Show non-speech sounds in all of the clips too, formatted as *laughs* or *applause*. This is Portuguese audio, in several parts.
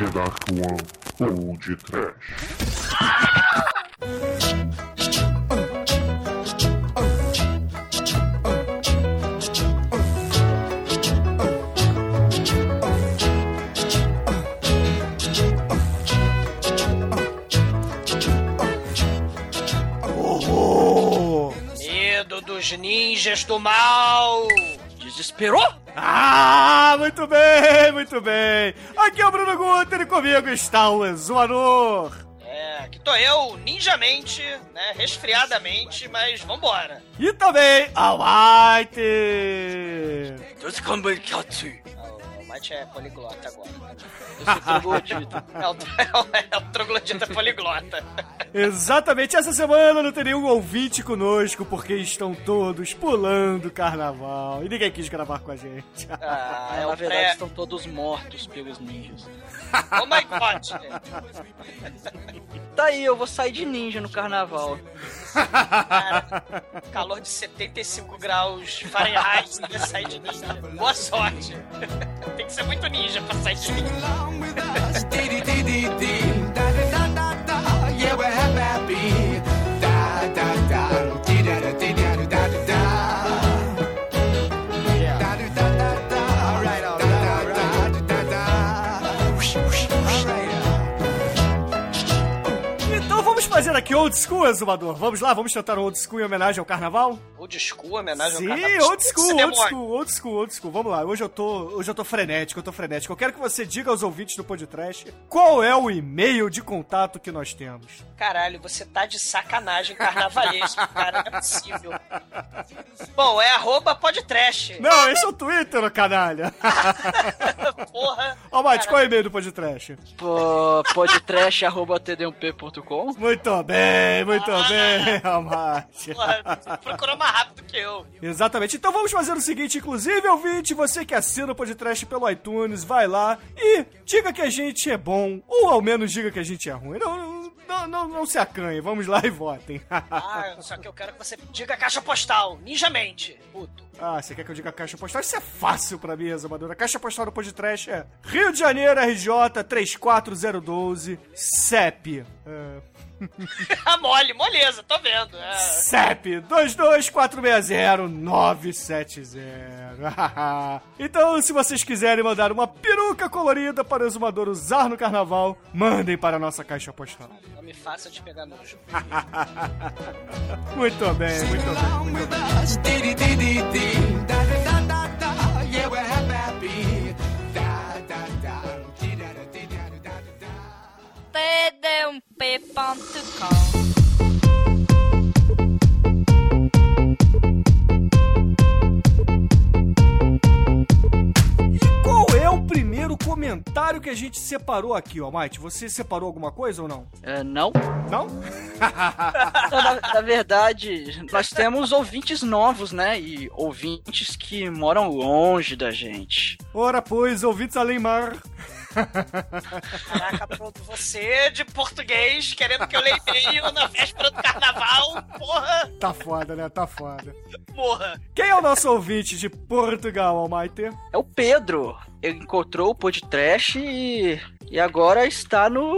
The Dark One ou de Trash. Medo dos ninjas do mal! Desesperou? Ah, muito bem, muito bem. Aqui é o Bruno Guter e comigo está o Exumador. É, aqui tô eu, ninjamente, né? Resfriadamente, mas vambora. E também a White. Ah, O Mate é poliglota agora. Eu sou troglodita. *laughs* É o, é o, é o troglodita poliglota. Exatamente, essa semana não tem nenhum ouvinte conosco porque estão todos pulando o carnaval e ninguém quis gravar com a gente. Ah, é *laughs* Na o verdade, pré... estão todos mortos pelos ninjas. Oh my god! *laughs* Tá aí, eu vou sair de ninja no carnaval. Cara, calor de 75 graus Fahrenheit sair de ninja. Boa sorte. Tem que ser muito ninja pra sair de ninja. Então vamos fazer aqui old school, Exumador. Vamos lá, vamos tentar um old school em homenagem ao carnaval? Old school, homenagem Sim, ao carnaval. old school, old school, old school, old school. Vamos lá, hoje eu tô, hoje eu tô frenético, eu tô frenético. Eu quero que você diga aos ouvintes do podcast qual é o e-mail de contato que nós temos. Caralho, você tá de sacanagem carnavalesco, cara. Não é possível. Bom, é arroba podtrash. Não, esse é o Twitter, canalha. *laughs* Porra. Ó, Mate, qual é o e-mail do podcast? Pô, podtrash.td1p.com Muito bem, muito Ah. bem. *laughs* Porra, procurou mais rápido que eu. Exatamente. Então vamos fazer o seguinte, inclusive, ouvinte, você que assina o podcast pelo iTunes, vai lá e diga que a gente é bom, ou ao menos diga que a gente é ruim. Não, não, não, não se acanhe, vamos lá e votem. *laughs* Ah, só que eu quero que você diga caixa postal, ninjamente. Puto. ah, você quer que eu diga caixa postal? Isso é fácil pra mim, Exumadora. A caixa postal do podcast é Rio de Janeiro, RJ 34012, CEP. É, *laughs* mole, moleza, tô vendo. É. CEP 22460-970. *laughs* então, se vocês quiserem mandar uma peruca colorida para o exumador usar no carnaval, mandem para a nossa caixa postal. *laughs* Não me faça te pegar nojo. Muito bem, muito bem. td1p.com Qual é o primeiro comentário que a gente separou aqui, ó, Mike? Você separou alguma coisa ou não? É, não? Não? *laughs* Não, na, na verdade, nós temos ouvintes novos, né? E ouvintes que moram longe da gente. Ora, pois, ouvintes além mar. Caraca, pronto, você de português querendo que eu leia e-mail na véspera do carnaval. Porra, Tá foda, né? Tá foda. porra. Quem é o nosso ouvinte de Portugal, Almighty? É o Pedro. Ele encontrou o podcast e, e agora está no.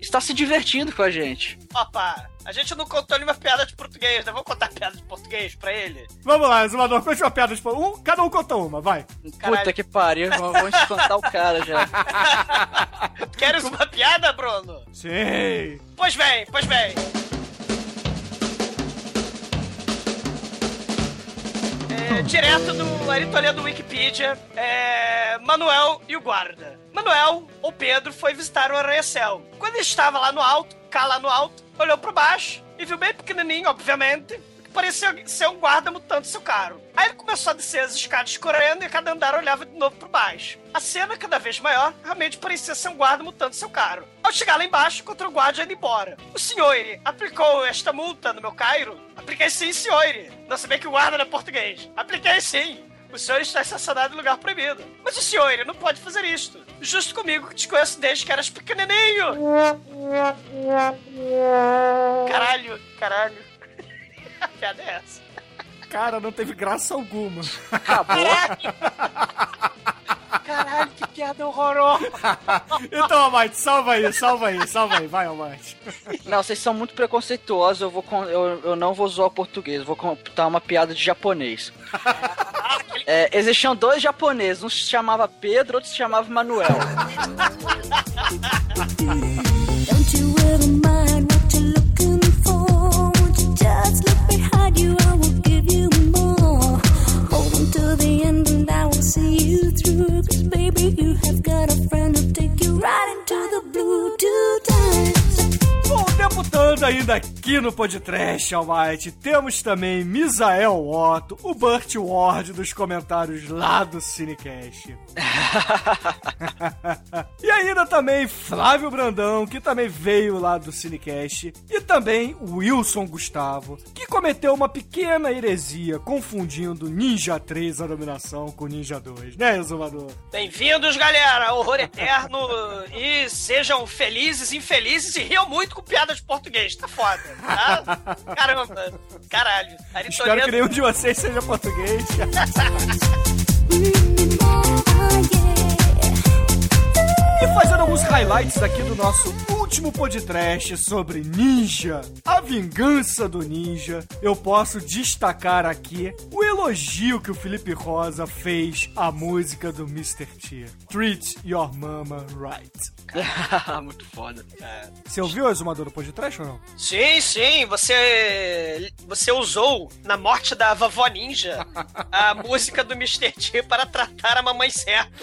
está se divertindo com a gente. Opa, a gente não contou nenhuma piada de português, né? Vamos contar piada de português pra ele? Vamos lá, Exumador, conte uma piada de por- um, Cada um conta uma, vai. Caralho. Puta que pariu, vamos vamos espantar o cara já. *laughs* Queres uma piada, Bruno? Sim. Pois bem, pois bem. É, direto do Aritolia do Wikipedia, é, Manuel e o guarda. Manuel, ou Pedro, foi visitar o arranha-céu. Quando ele estava lá no alto, cá lá no alto, olhou para baixo e viu bem pequenininho, obviamente, que parecia ser um guarda mutando seu caro. Aí ele começou a descer as escadas correndo e cada andar olhava de novo para baixo. A cena, cada vez maior, realmente parecia ser um guarda mutando seu caro. Ao chegar lá embaixo, encontrou o guarda indo embora. O senhor aplicou esta multa no meu Cairo? Apliquei sim, senhor. Não sabia que o guarda era português. Apliquei sim. O senhor está estacionado em lugar proibido. Mas o senhor ele não pode fazer isto. Justo comigo que te conheço desde que eras pequenininho. Caralho, caralho. *laughs* A piada é essa. Cara, não teve graça alguma. Acabou. Caralho, que piada horrorosa. *laughs* então, Almighty, salva aí, salva aí, salva aí. Vai, Almighty. Não, vocês são muito preconceituosos, eu, vou eu, eu não vou zoar o português, eu vou contar uma piada de japonês. *laughs* É, existiam dois japoneses, um se chamava Pedro, outro se chamava Manuel. Ainda aqui no Podcast Almighty, temos também Misael Otto, o Burt Ward dos comentários lá do Cinecast. *laughs* *laughs* e ainda também Flávio Brandão, que também veio lá do Cinecast. E também Wilson Gustavo, que cometeu uma pequena heresia confundindo Ninja 3 a dominação com Ninja 2, né, Exumador? Bem-vindos, galera, Horror Eterno. E sejam felizes, infelizes e riam muito com piadas de português. Tá foda, tá? *laughs* Caramba, caralho. Ari Espero que nenhum de vocês seja português. *laughs* E fazendo alguns highlights aqui do nosso último podcast sobre Ninja, a vingança do Ninja, eu posso destacar aqui o elogio que o Felipe Rosa fez à música do Mr. T. Treat Your Mama Right. *laughs* muito foda. Você ouviu a exumador do podcast ou não? Sim, sim, você você usou na morte da vovó ninja *laughs* a música do Mr. T para tratar a mamãe certa.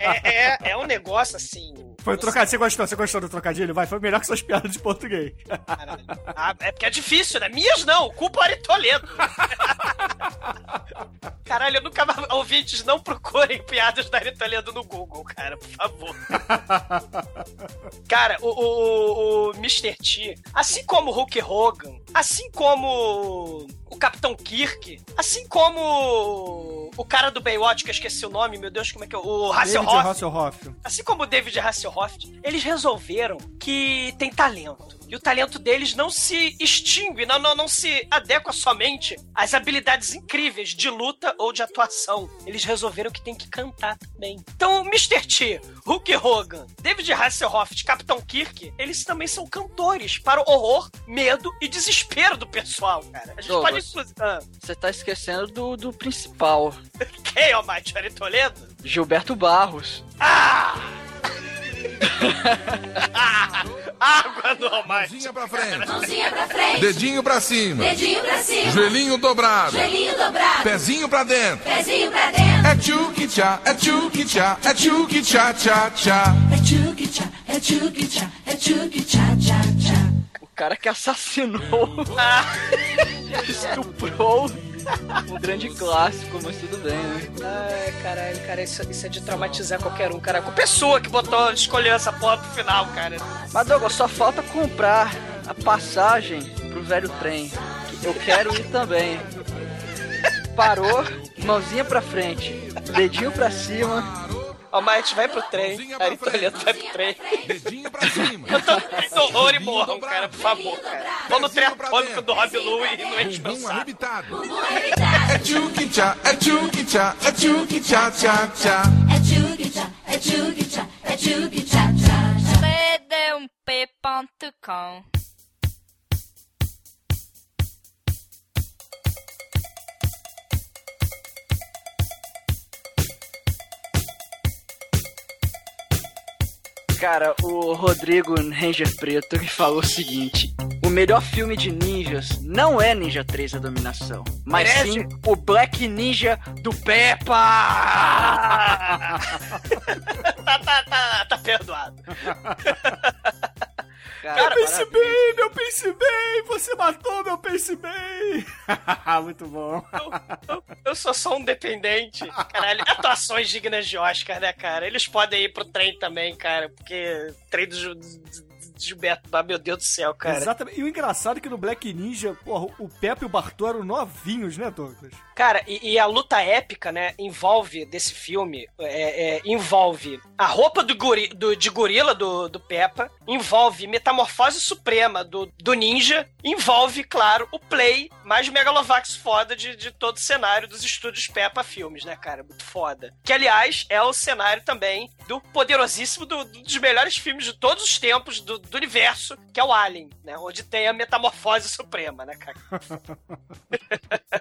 É, é, é um negócio assim. Foi trocadilho. Você gostou? Você gostou do trocadilho? Vai, foi melhor que suas piadas de português. Caralho. Ah, é porque é difícil, né? Minhas não, culpa Ari Toledo. *laughs* Caralho, eu nunca mais. Ouvintes, não procurem piadas da Toledo no Google, cara, por favor. Cara, o, o, o Mr. T, assim como o Hulk Hogan, assim como o Capitão Kirk, assim como o cara do Baywatch, que eu esqueci o nome, meu Deus, como é que é? O David Hasselhoff. Hasselhoff. Assim como o David Hasselhoff, eles resolveram que tem talento. E o talento deles não se extingue, não, não, não se adequa somente às habilidades incríveis de luta ou de atuação. Eles resolveram que tem que cantar também. Então, Mr. T, Hulk Hogan, David Hasselhoff, Capitão Kirk, eles também são cantores para o horror, medo e desespero do pessoal, cara. A gente Douglas. pode inclusive. Ah, Você tá esquecendo do, do principal, *laughs* quem é o Mike Ari Toledo? Gilberto Barros. *laughs* Água no Almighty. Mãozinha pra frente. Mãozinha pra frente, Dedinho pra cima. dedinho pra cima, Joelhinho dobrado. joelhinho dobrado, Pezinho pra dentro. pezinho pra dentro. É tchuki tchá, é tchuki tchá, é tchuki tchá tchá tchá. É tchuki tchá, é tchuki tchá, é tchuki tchá tchá tchá. O cara que assassinou, *laughs* estuprou um grande clássico, mas tudo bem, né? Ai, caralho, cara, isso, isso é de traumatizar qualquer um, cara. A pessoa que botou, escolheu essa porra pro final, cara. Mas Douglas, só falta comprar a passagem pro velho trem. Eu quero ir também. Parou, mãozinha pra frente, dedinho pra cima. Almighty vai pro trem, pra Ari Toledo vai pro trem. Dedinho pra cima. *laughs* Tô horror e morram, cara, por favor. Vamos no trem atômico do Rob Lu e não enche meu saco. arrebitado. É tchuki tchá, é tchuki tchá, é tchuki tchá tchá tchá. É tchuki tchá, é tchuki tchá, é tchuki tchá tchá tchá. Cara, o Rodrigo Ranger Preto me falou o seguinte: o melhor filme de ninjas não é Ninja 3 a Dominação, mas sim o Black Ninja do Peppa! *laughs* Tá, tá, tá, tá perdoado. *laughs* Cara, Meu pense bem, meu pense bem, você matou meu pense bem. *laughs* Muito bom. Eu, eu sou só um dependente. Caralho, atuações dignas de Oscar, né, cara? Eles podem ir pro trem também, cara, porque trem do, Ju- do Gilberto, ah, meu Deus do céu, cara. Exatamente. E o engraçado é que no Black Ninja, porra, o Pepe e o Bartô eram novinhos, né, Douglas? Cara, e, e a luta épica, né, envolve desse filme, é, é, envolve a roupa do, gori, do- de gorila do, do Peppa, envolve metamorfose suprema do, do ninja, envolve, claro, o play mais megalovax foda de, de todo o cenário dos estúdios Peppa Filmes, né, cara? Muito foda. Que, aliás, é o cenário também do poderosíssimo, do- do- dos melhores filmes de todos os tempos do, do universo, que é o Alien, né? Onde tem a metamorfose suprema, né, cara? *laughs*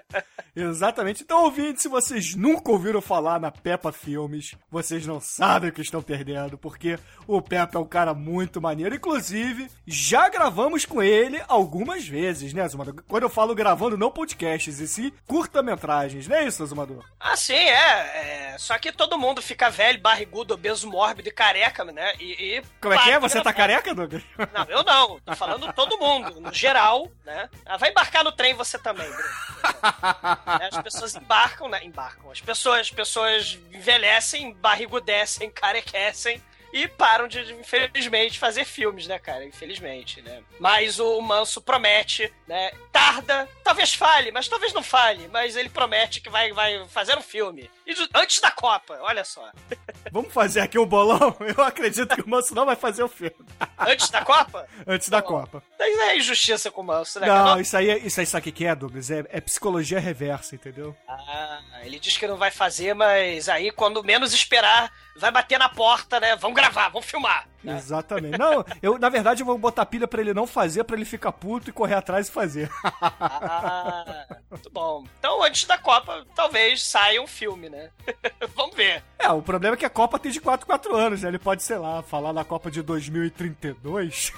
Exatamente. Então, ouvinte, se vocês nunca ouviram falar na Peppa Filmes, vocês não sabem o que estão perdendo, porque o Peppa é um cara muito maneiro. Inclusive, já gravamos com ele algumas vezes, né, Zumador? Quando eu falo gravando, não podcasts, e sim curta-metragens, não é isso, Zumador? Ah, sim, é, é. Só que todo mundo fica velho, barrigudo, obeso, mórbido e careca, né? E. e Como é que é? Você tá careca, Douglas? Não, eu não. Tô falando todo mundo, no geral, né? Ah, vai embarcar no trem você também, Bruno. *laughs* Né, As pessoas embarcam, né? Embarcam. As pessoas, as pessoas envelhecem, barrigudecem, carequecem. E param de, infelizmente, fazer filmes, né, cara? Infelizmente, né? Mas o Manso promete, né? Tarda, talvez falhe, mas talvez não falhe. Mas ele promete que vai, vai fazer um filme. E antes da Copa, olha só. *laughs* Vamos fazer aqui um bolão? *laughs* Eu acredito que o Manso não vai fazer o filme. *laughs* Antes da Copa? Antes da Tá bom. Copa. Daí é injustiça com o Manso, né? cara? Não, isso aí, é- isso aí sabe o que que é, Douglas? É, é psicologia reversa, entendeu? Ah, ele diz que não vai fazer, mas aí quando menos esperar, vai bater na porta, né? Vamos gravar, vamos filmar. Exatamente. Não, eu, na verdade, eu vou botar pilha pra ele não fazer, pra ele ficar puto e correr atrás e fazer. Ah, muito bom. Então, antes da Copa, talvez saia um filme, né? *laughs* vamos ver. É, o problema é que a Copa tem de 4 4 anos, né? Ele pode, sei lá, falar na Copa de 2032.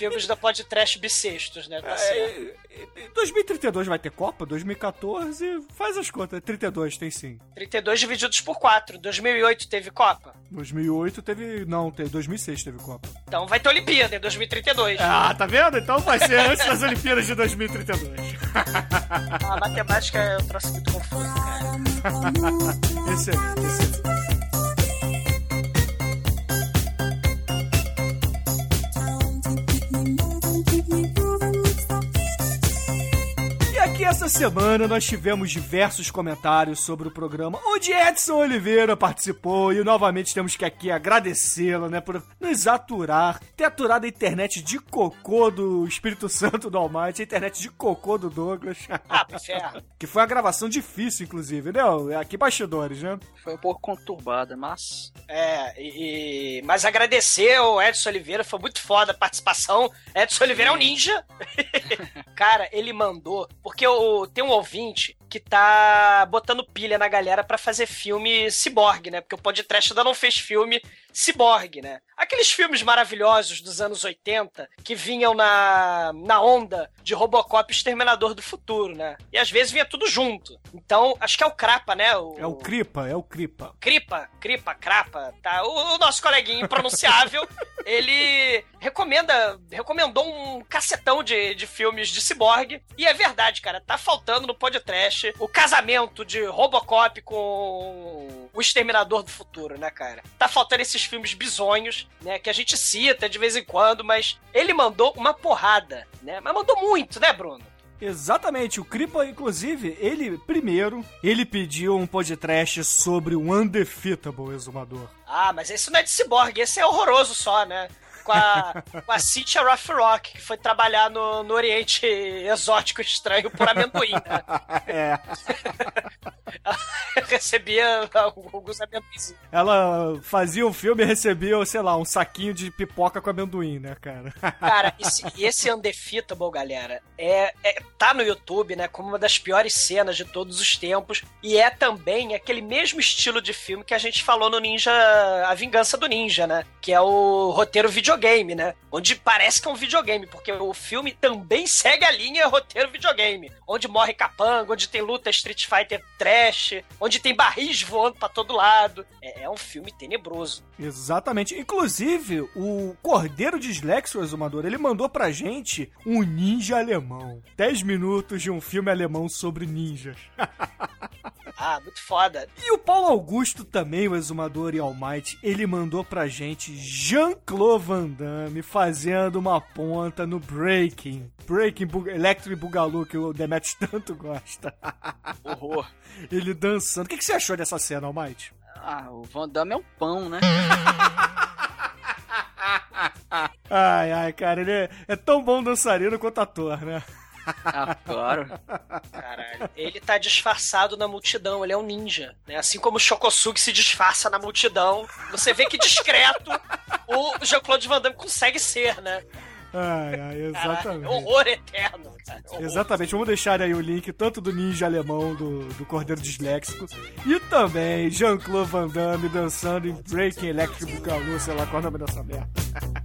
Filmes da podcast bissextos, né? Tá. É, 2032 vai ter Copa? 2014, faz as contas. 32 tem sim. 32 divididos por 4. 2008 teve Copa. 2008 teve. Não, teve, 2006 teve Copa. Então vai ter Olimpíada em 2032. Ah, tá vendo? Então vai ser antes das Olimpíadas de 2032. A matemática é um troço muito confuso, cara. *laughs* excelente, excelente. Essa semana nós tivemos diversos comentários sobre o programa, onde Edson Oliveira participou e novamente temos que aqui agradecê-lo, né, por nos aturar, ter aturado a internet de cocô do Espírito Santo do Almighty, a internet de cocô do Douglas, Ah, ferro. *laughs* que foi uma gravação difícil, inclusive, né? Aqui bastidores, né? Foi um pouco conturbada, mas. É, e, mas agradecer ao Edson Oliveira, foi muito foda a participação. Edson Oliveira é um ninja. *laughs* Cara, ele mandou, porque o, tem um ouvinte que tá botando pilha na galera pra fazer filme ciborgue, né? Porque o podcast ainda não fez filme ciborgue, né? Aqueles filmes maravilhosos dos anos 80 que vinham na, na onda de Robocop e Exterminador do Futuro, né? E às vezes vinha tudo junto. Então, acho que é o Crapa, né? É o Cripa, é o Cripa. Cripa, Cripa, Crapa, tá? O, o nosso coleguinha impronunciável, *laughs* ele recomenda, recomendou um cacetão de, de filmes de ciborgue. E é verdade, cara, tá faltando no podcast o casamento de Robocop com o Exterminador do Futuro, né, cara? Tá faltando esses filmes bizonhos, né, que a gente cita de vez em quando, mas ele mandou uma porrada, né? Mas mandou muito, né, Bruno? Exatamente, o Cripa, inclusive, ele, primeiro, ele pediu um podcast sobre o Undefeatable Exumador. Ah, mas esse não é de ciborgue, esse é horroroso só, né? Com a, com a Cynthia Rock, que foi trabalhar no, no Oriente Exótico Estranho por amendoim, né? *laughs* É, Recebia alguns amendoins. ela fazia um filme e recebia, sei lá, um saquinho de pipoca com amendoim, né, cara? *laughs* Cara, esse, esse Undefeatable, galera, é, é- tá no YouTube, né? Como uma das piores cenas de todos os tempos. E é também aquele mesmo estilo de filme que a gente falou no Ninja. A Vingança do Ninja, né? Que é o roteiro videogame, né? Onde parece que é um videogame, porque o filme também segue a linha roteiro videogame. Onde morre capanga, onde tem luta Street Fighter trash, onde tem barris voando pra todo lado. É, é um filme tenebroso. Exatamente. Inclusive, o Cordeiro Dislexo, o Exumador, ele mandou pra gente um ninja alemão. 10 minutos de um filme alemão sobre ninjas. *laughs* Ah, muito foda. E o Paulo Augusto também, o exumador e Almighty, ele mandou pra gente Jean-Claude Van Damme fazendo uma ponta no Breaking. Breaking Bu- Electric Boogaloo, que o Demetrius tanto gosta. Horror. *laughs* ele dançando. O que, que você achou dessa cena, Almighty? Ah, o Van Damme é um pão, né? *laughs* Ai, ai, cara, ele é, é tão bom dançarino quanto ator, né? Ah, claro. Caralho. Ele tá disfarçado na multidão, ele é um ninja. Né? Assim como o Shokosugi se disfarça na multidão. Você vê que discreto o Jean-Claude Van Damme consegue ser, né? Ai, ai, Caralho, exatamente. horror eterno. Cara. Horror. Exatamente, vamos deixar aí o link tanto do ninja alemão do, do Cordeiro Disléxico e também Jean-Claude Van Damme dançando em Breaking Electric Boogaloo, sei lá qual é o nome dessa merda. *laughs*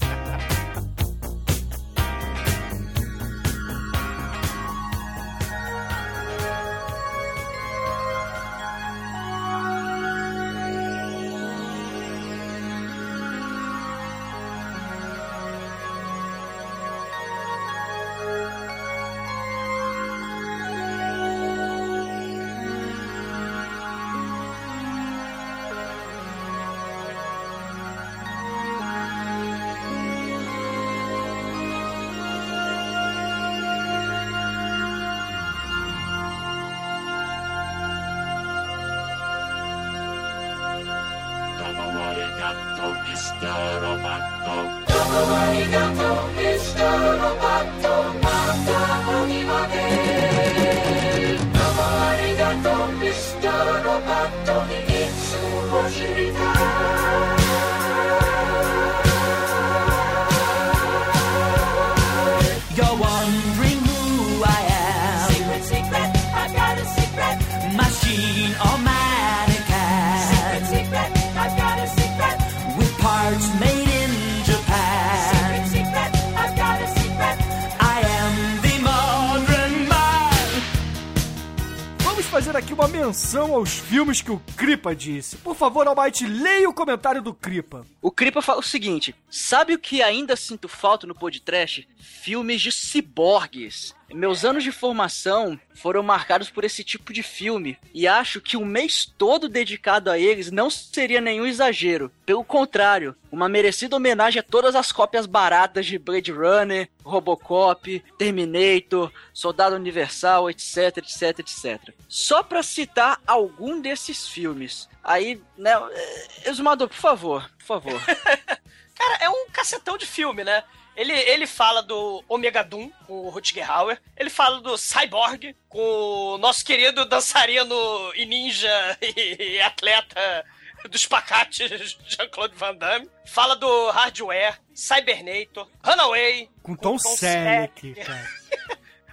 fazer aqui uma menção aos filmes que o Kripa disse. Por favor, Almighty, leia o comentário do Kripa. O Kripa fala o seguinte: sabe o que ainda sinto falta no podcast? Filmes de ciborgues. Meus anos de formação foram marcados por esse tipo de filme e acho que um mês todo dedicado a eles não seria nenhum exagero. Pelo contrário, uma merecida homenagem a todas as cópias baratas de Blade Runner, Robocop, Terminator, Soldado Universal, etc, etc, etc. Só pra citar algum desses filmes. Aí, né, eh, Exumador, por favor, por favor. *laughs* Cara, é um cacetão de filme, né? Ele, ele fala do Omega Doom, com o Rutger Hauer. Ele fala do Cyborg, com o nosso querido dançarino e ninja *laughs* e, atleta dos pacates *laughs* Jean-Claude Van Damme. Fala do Hardware, Cybernator, Runaway, Com Tom Tom Selleck.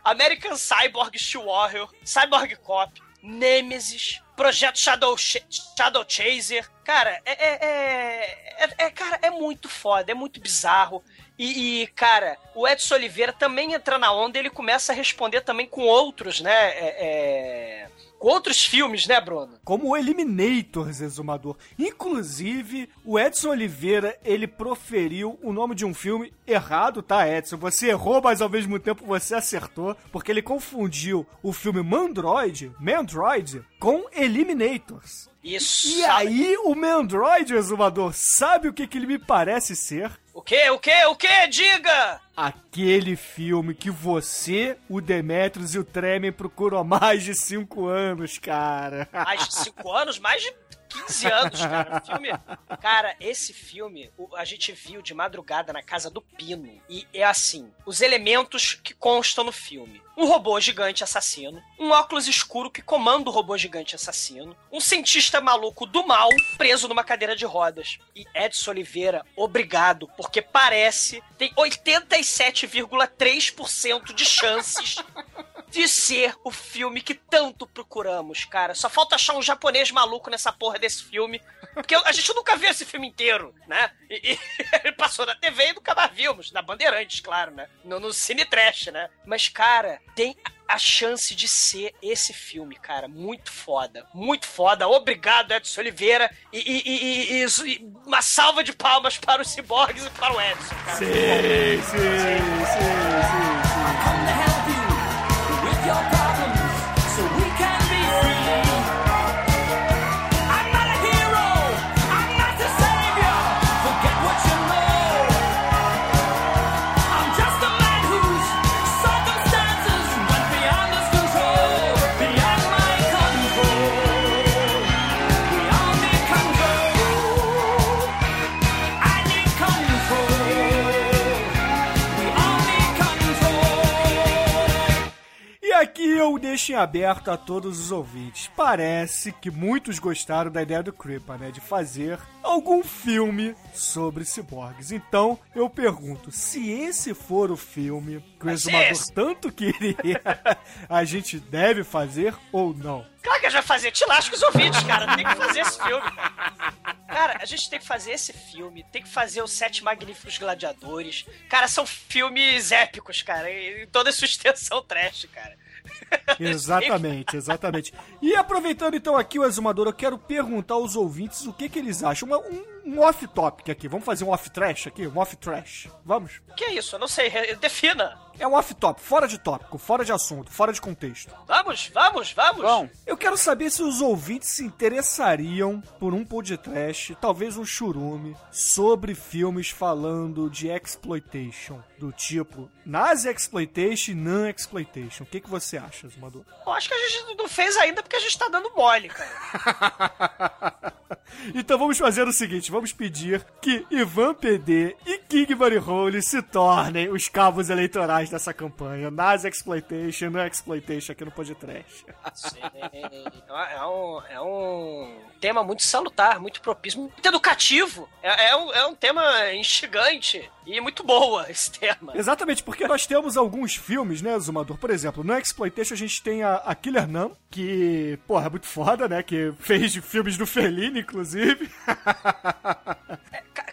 American Cyborg Steel Warrior, Cyborg Cop, Nemesis, Projeto Shadow, Ch- Shadow Chaser. Cara, é, é, é, é- é- Cara, é muito foda, é muito bizarro. E, e, cara, o Edson Oliveira também entra na onda e ele começa a responder também com outros, né? é- é, com outros filmes, né, Bruno? Como o Eliminators, exumador. Inclusive, o Edson Oliveira, ele proferiu o nome de um filme errado, tá, Edson? Você errou, mas ao mesmo tempo você acertou, porque ele confundiu o filme Mandroid, Mandroid, com Eliminators. Isso. E aí, o Mandroid, o exumador, sabe o que, que ele me parece ser? O quê? O quê? O quê? Diga! Aquele filme que você, o Demetrius e o Tremen procuram há mais de cinco anos, cara. mais de 5 *laughs* anos, mais de 15 anos, cara. Filme. Cara, esse filme a gente viu de madrugada na casa do Pino. E é assim: os elementos que constam no filme. Um robô gigante assassino, um óculos escuro que comanda o robô gigante assassino, um cientista maluco do mal preso numa cadeira de rodas. E Edson Oliveira, obrigado, porque parece tem 87,3% de chances de ser o filme que tanto procuramos, cara. Só falta achar um japonês maluco nessa porra desse filme. Porque a gente nunca viu esse filme inteiro, né? E, *laughs* ele passou na TV e nunca mais vimos. Na Bandeirantes, claro, né? No, no Cine Trash, né? Mas, cara, tem a chance de ser esse filme, cara. Muito foda. Muito foda. Obrigado, Edson Oliveira. E, e- e- e- uma salva de palmas para os ciborgues e para o Edson, cara. Sim, sim, sim, sim, Come deixo em aberto a todos os ouvintes. Parece que muitos gostaram da ideia do Creeper, né? De fazer algum filme sobre ciborgues. Então, eu pergunto, se esse for o filme que o Exumador tanto queria, *laughs* a gente deve fazer ou não? Claro que a gente vai fazer. Te lasca os ouvintes, cara. Tem que fazer esse filme. Cara. Cara, a gente tem que fazer esse filme. Tem que fazer os Sete Magníficos Gladiadores. Cara, são filmes épicos, cara. Em toda a sua extensão trash, cara. Exatamente, exatamente. E aproveitando então aqui o Exumador, eu quero perguntar aos ouvintes o que, que eles acham. Um, um off-topic aqui. Vamos fazer um off-trash aqui? Um off-trash. Vamos? Que é isso? Eu não sei. Defina. É um off-topic, fora de tópico, fora de assunto, fora de contexto. Vamos, vamos, vamos. Bom, Eu quero saber se os ouvintes se interessariam por um podcast, talvez um churume, sobre filmes falando de exploitation, do tipo Nazi exploitation e non-exploitation. O que, que você acha, Zumador? Eu acho que a gente não fez ainda porque a gente tá dando mole, cara. *laughs* *laughs* então vamos fazer o seguinte, vamos pedir que Ivan PD e King Bunny Hole se tornem os cabos eleitorais dessa campanha. Nazi exploitation, non-exploitation aqui no podcast. Sim. É um, é um tema muito salutar, muito propício, muito educativo. É, é um, é um tema instigante e muito boa *laughs* esse tema. Exatamente, porque nós temos alguns filmes, né, Zumador? Por exemplo, no Exploitation a gente tem a, a Killer Nam, que, porra, é muito foda, né? Que fez filmes do Fellini, inclusive. *laughs*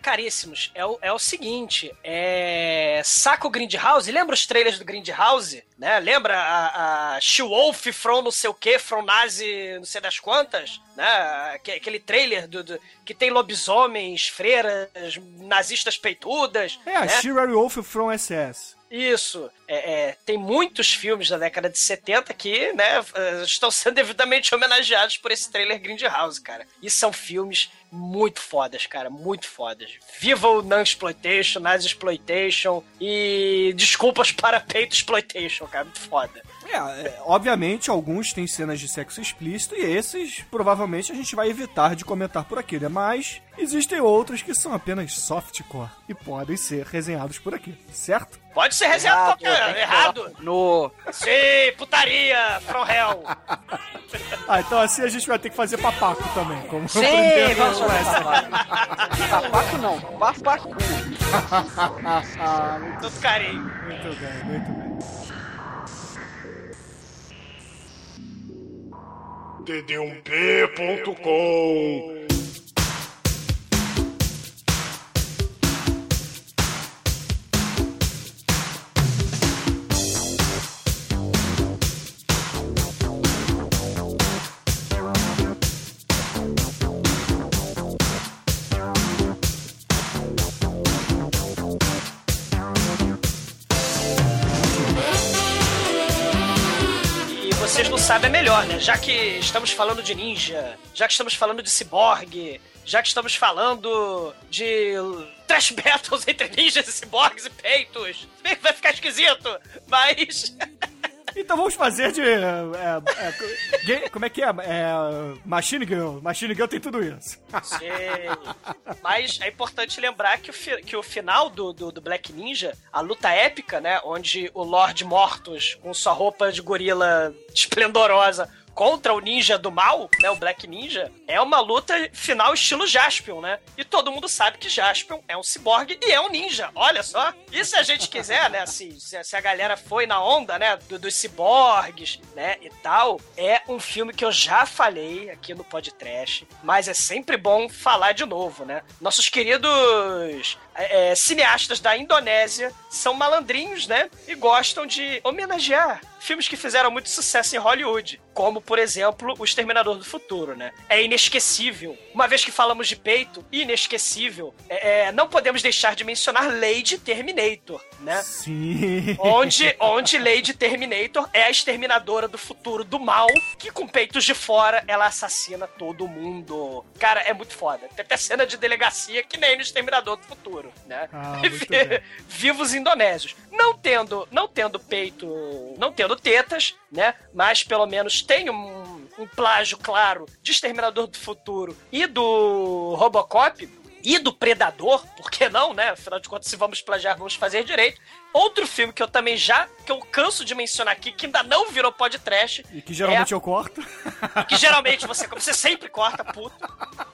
Ca- Caríssimos, é o, é o seguinte, é... Saca o Grindhouse? Lembra os trailers do Grindhouse? Né? Lembra a, a She-Wolf from não sei o que, from Nazi não sei das quantas? Né? Aque- Aquele trailer do, do- que tem lobisomens, freiras, nazistas peitudas. É, a né? She Wolf from SS. Isso. É, é, tem muitos filmes da década de 70 que, né, eh, estão sendo *laughs* devidamente homenageados por esse trailer Grindhouse, cara. E são filmes muito fodas, cara, muito fodas. Viva o Non-Exploitation, Nazi-Exploitation e desculpas *laughs* para Peito Exploitation, cara, muito foda. É, é, obviamente, alguns têm cenas de sexo explícito e esses, provavelmente, a gente vai evitar de comentar por aqui, né? Mas existem outros que são apenas softcore e podem ser resenhados por aqui, certo? Pode ser resenhado errado, qualquer... Errado. No. Sim, putaria, from hell. Ah, então assim a gente vai ter que fazer papaco também, como Sim, vamos fazer papaco. Papaco não, papacu. Todo carinho. Muito bem, muito bem. td1p.com é melhor, né? Já que estamos falando de ninja, já que estamos falando de ciborgue, já que estamos falando de trash battles *laughs* entre ninjas e ciborgues e peitos. Se bem que vai ficar esquisito, mas. *laughs* Então vamos fazer de. é, é, como é que é? é? Machine Girl. Machine Girl tem tudo isso. Sei. Mas é importante lembrar que o, fi- que o final do, do, do Black Ninja, a luta épica, né? Onde o Lord Mortus, com sua roupa de gorila esplendorosa, contra o ninja do mal, né? O Black Ninja, é uma luta final estilo Jaspion, né? E todo mundo sabe que Jaspion é um ciborgue e é um ninja. Olha só. E se a gente quiser, né? Assim, se, a- galera foi na onda, né? do- dos ciborgues, né? E tal, é um filme que eu já falei aqui no podcast, mas é sempre bom falar de novo, né? Nossos queridos é, é, cineastas da Indonésia são malandrinhos, né? E gostam de homenagear filmes que fizeram muito sucesso em Hollywood, como, por exemplo, O Exterminador do Futuro, né? É inesquecível. Uma vez que falamos de peito, inesquecível, é, é, não podemos deixar de mencionar Lady Terminator, né? Sim. Onde, onde Lady Terminator é a exterminadora do futuro do mal, que com peitos de fora ela assassina todo mundo. Cara, é muito foda. Tem até cena de delegacia que nem no Exterminador do Futuro, né? Ah. *laughs* Vivos indonésios. Não tendo, não tendo peito, não tendo tetas, né? Mas pelo menos tem um, um plágio claro de Exterminador do Futuro e do Robocop. E do Predador, por que não, né? Afinal de contas, se vamos plagiar, vamos fazer direito. Outro filme que eu também já, que eu canso de mencionar aqui, que ainda não virou podcast, E que geralmente eu corto. que geralmente você, você sempre corta, puto,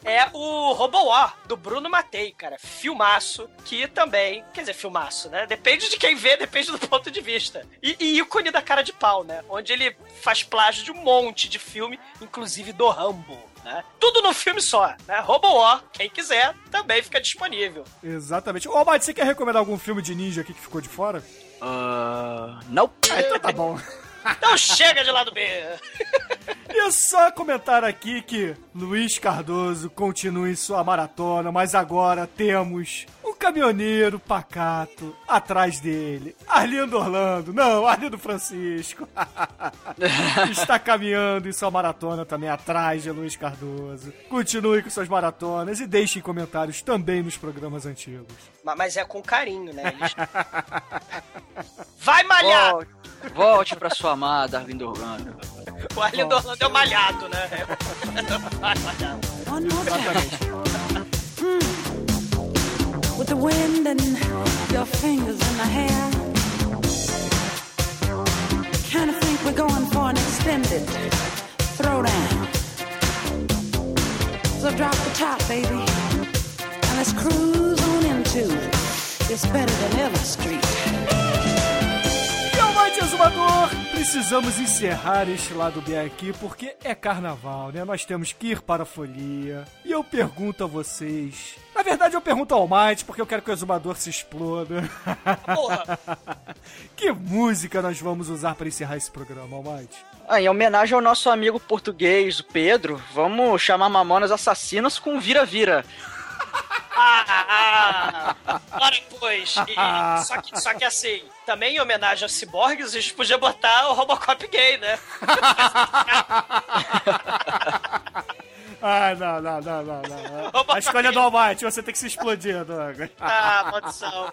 é o Robo War, do Bruno Matei, cara. Filmaço, que também, quer dizer, filmaço, né? Depende de quem vê, depende do ponto de vista. E, e ícone da cara de pau, né? Onde ele faz plágio de um monte de filme, inclusive do Rambo. Né? Tudo no filme só, né? Robo War, quem quiser, também fica disponível. Exatamente. Ô, Mate, você quer recomendar algum filme de ninja aqui que ficou de fora? Ah, não. Ah, então tá bom. *laughs* Então chega de lado B. E é só comentar aqui que Luiz Cardoso continua em sua maratona, mas agora temos caminhoneiro pacato atrás dele. Arlindo Orlando, não, Arlindo Francisco. *laughs* Está caminhando em sua maratona também atrás de Luiz Cardoso. Continue com suas maratonas e deixem comentários também nos programas antigos. Ma- Mas é com carinho, né? Eles- *laughs* Vai malhar! Volte, volte pra sua amada, Arlindo Orlando. O Arlindo Orlando é o malhado, né? Vai malhar. One more time. With the wind and your fingers in the hair. Kinda think we're going for an extended throwdown. So drop the top, baby. And let's cruise on into this better than ever street. Precisamos encerrar este lado B aqui porque é carnaval, né? Nós temos que ir para a folia. E eu pergunto a vocês. Na verdade, eu pergunto ao Almighty porque eu quero que o Exumador se exploda. Porra! *laughs* que música nós vamos usar para encerrar esse programa, Almighty? Ah, em homenagem ao nosso amigo português, o Pedro, vamos chamar Mamonas Assassinas com Vira-Vira. Ah, ah, ora, pois. E- só, que, só que assim, também em homenagem aos ciborgues, a gente podia botar o Robocop gay, né? *laughs* Ai, não, não, não, não, não. A escolha do Almighty, você tem que se explodir, Douglas. Ah, maldição.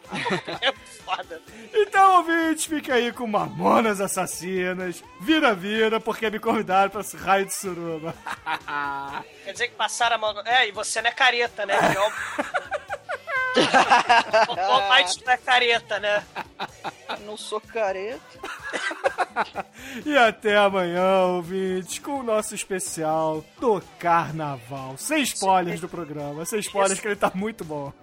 É foda. Então, ouvintes, fica aí com Mamonas Assassinas, vira-vira, porque me convidaram para esse raio de suruba. *laughs* Quer dizer que passaram a mão. É, e você não é careta, né? É o- *laughs* O Almighty não é careta, né? Não sou careta. *laughs* E até amanhã, ouvintes, com o nosso especial do Carnaval. Sem spoilers do programa, sem spoilers que ele tá muito bom. *laughs*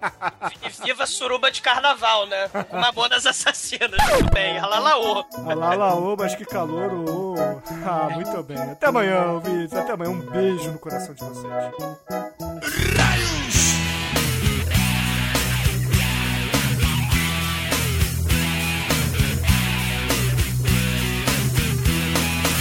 E viva suruba de carnaval, né? Com Mamonas assassinas. Tudo bem, alalaô. Alalaô, mas que calor, ô. Ah, muito bem. Até amanhã, ouvintes, até amanhã. Um beijo no coração de vocês.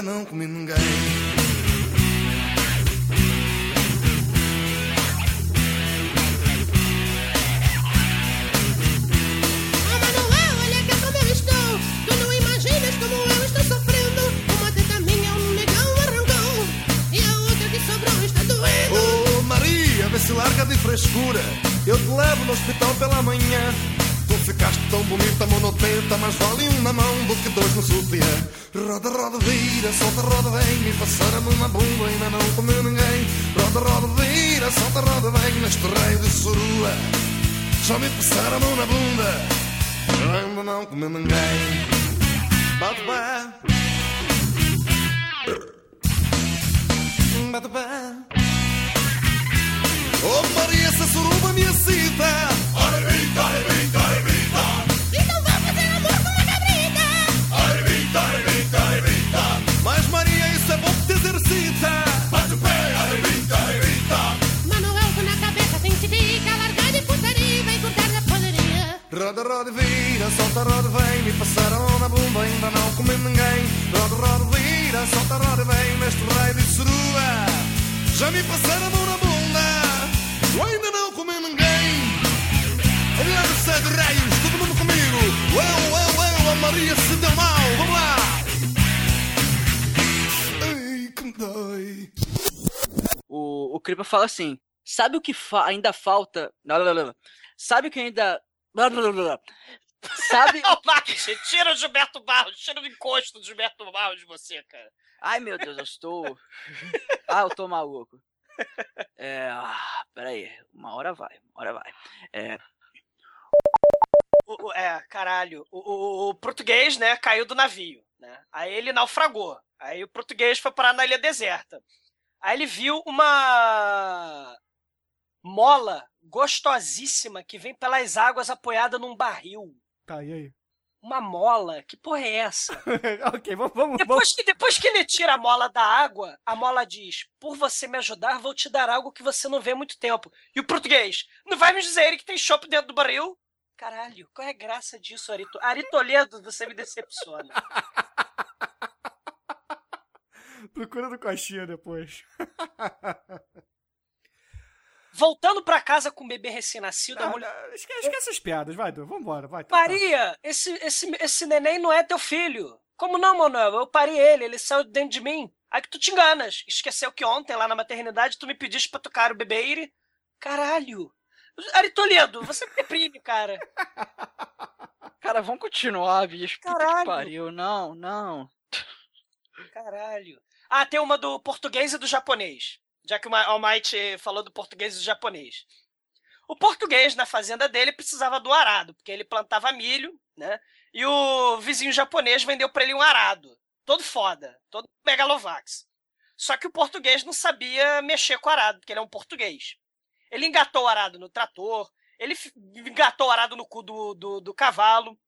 ainda não comi ninguém Oh Manuel, olha que como eu estou. Tu não imaginas como eu estou sofrendo. Uma teta minha um negão arrancou E a outra que sobrou está doendo. Oh Maria, vê se larga de frescura. Eu te levo no hospital pela manhã ficaste tão bonita, monotenta Mas vale um na mão do que dois no sutiã. Roda, roda, vira, solta, roda, vem Me passar a mão na bunda, ainda não comeu ninguém. Roda, roda, vira, solta, roda, vem Neste raio de surua. Já me passaram na bunda ainda não comi ninguém. Bate pé. Bate pé. Oh Maria, essa suruba me excita solta, roda, vem Me passaram a na bunda, ainda não comi ninguém Roda, roda, vira, solta, roda, vem Neste raio de suruba Já me passaram a na bunda ainda não comi ninguém. Olha no céu de raios, todo mundo comigo. Eu, eu, eu, a Maria se deu mal. Vamos lá. Ai, que me dói. O, o Creeper fala assim: sabe o que fa- ainda falta. Não, não, não. Sabe o que ainda. Sabe. *laughs* Tira o Gilberto Barros, tira o encosto do Gilberto Barros de você, cara. Ai meu Deus, eu estou. *laughs* Ah, eu tô maluco. É. Ah, peraí, uma hora vai, uma hora vai. É. O- o- é, caralho. O, o- o português, né, caiu do navio, né? Aí ele naufragou. Aí o português foi parar na ilha deserta. Aí ele viu uma mola gostosíssima que vem pelas águas apoiada num barril. Tá, e aí? Uma mola? Que porra é essa? *laughs* ok, vamos, vamos, vamos. Depois que, depois que ele tira a mola da água, a mola diz: Por você me ajudar, vou te dar algo que você não vê há muito tempo. E o português: Não vai me dizer que tem chopp dentro do barril? Caralho, qual é a graça disso, Ari, To- Ari Toledo? Você me decepciona. *laughs* Procura no coxinha depois. *laughs* Voltando pra casa com o bebê recém-nascido, a Ah, mulher. ah, esquece, esquece as piadas, vai, Du, vambora, vai. tá, tá. Maria, esse, esse, esse neném não é teu filho. Como não, Manuel? Eu parei ele, ele saiu de dentro de mim. Aí que tu te enganas. Esqueceu que ontem, lá na maternidade, tu me pediste pra tocar o bebê Iri. Caralho. Ari Toledo, você me deprime, cara. *laughs* Cara, vamos continuar, bicho. Puta Caralho. que pariu. Não, não. Caralho. Ah, tem uma do português e do japonês. Já que o Almighty falou do português e do japonês. O português, na fazenda dele, precisava do arado, porque ele plantava milho, né? E o vizinho japonês vendeu pra ele um arado. Todo foda, todo megalovax. Só que o português não sabia mexer com o arado, porque ele é um português. Ele engatou o arado no trator, ele engatou o arado no cu do, do, do cavalo.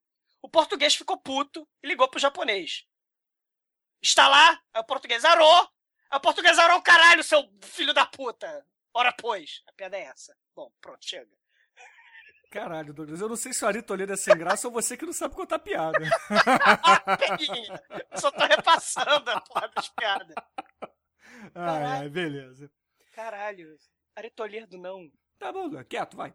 O português ficou puto e ligou pro japonês. Está lá, o português arou. Aí o português arou o caralho, seu filho da puta. Ora, pois. A piada é essa. Bom, pronto, chega. Caralho, Douglas, eu não sei se o Ari Toledo é sem graça ou você que não sabe contar piada. *laughs* Eu só tô repassando a porra das piadas. Ai, ai, beleza. Caralho. Ari Toledo, não. Tá bom, quieto, vai.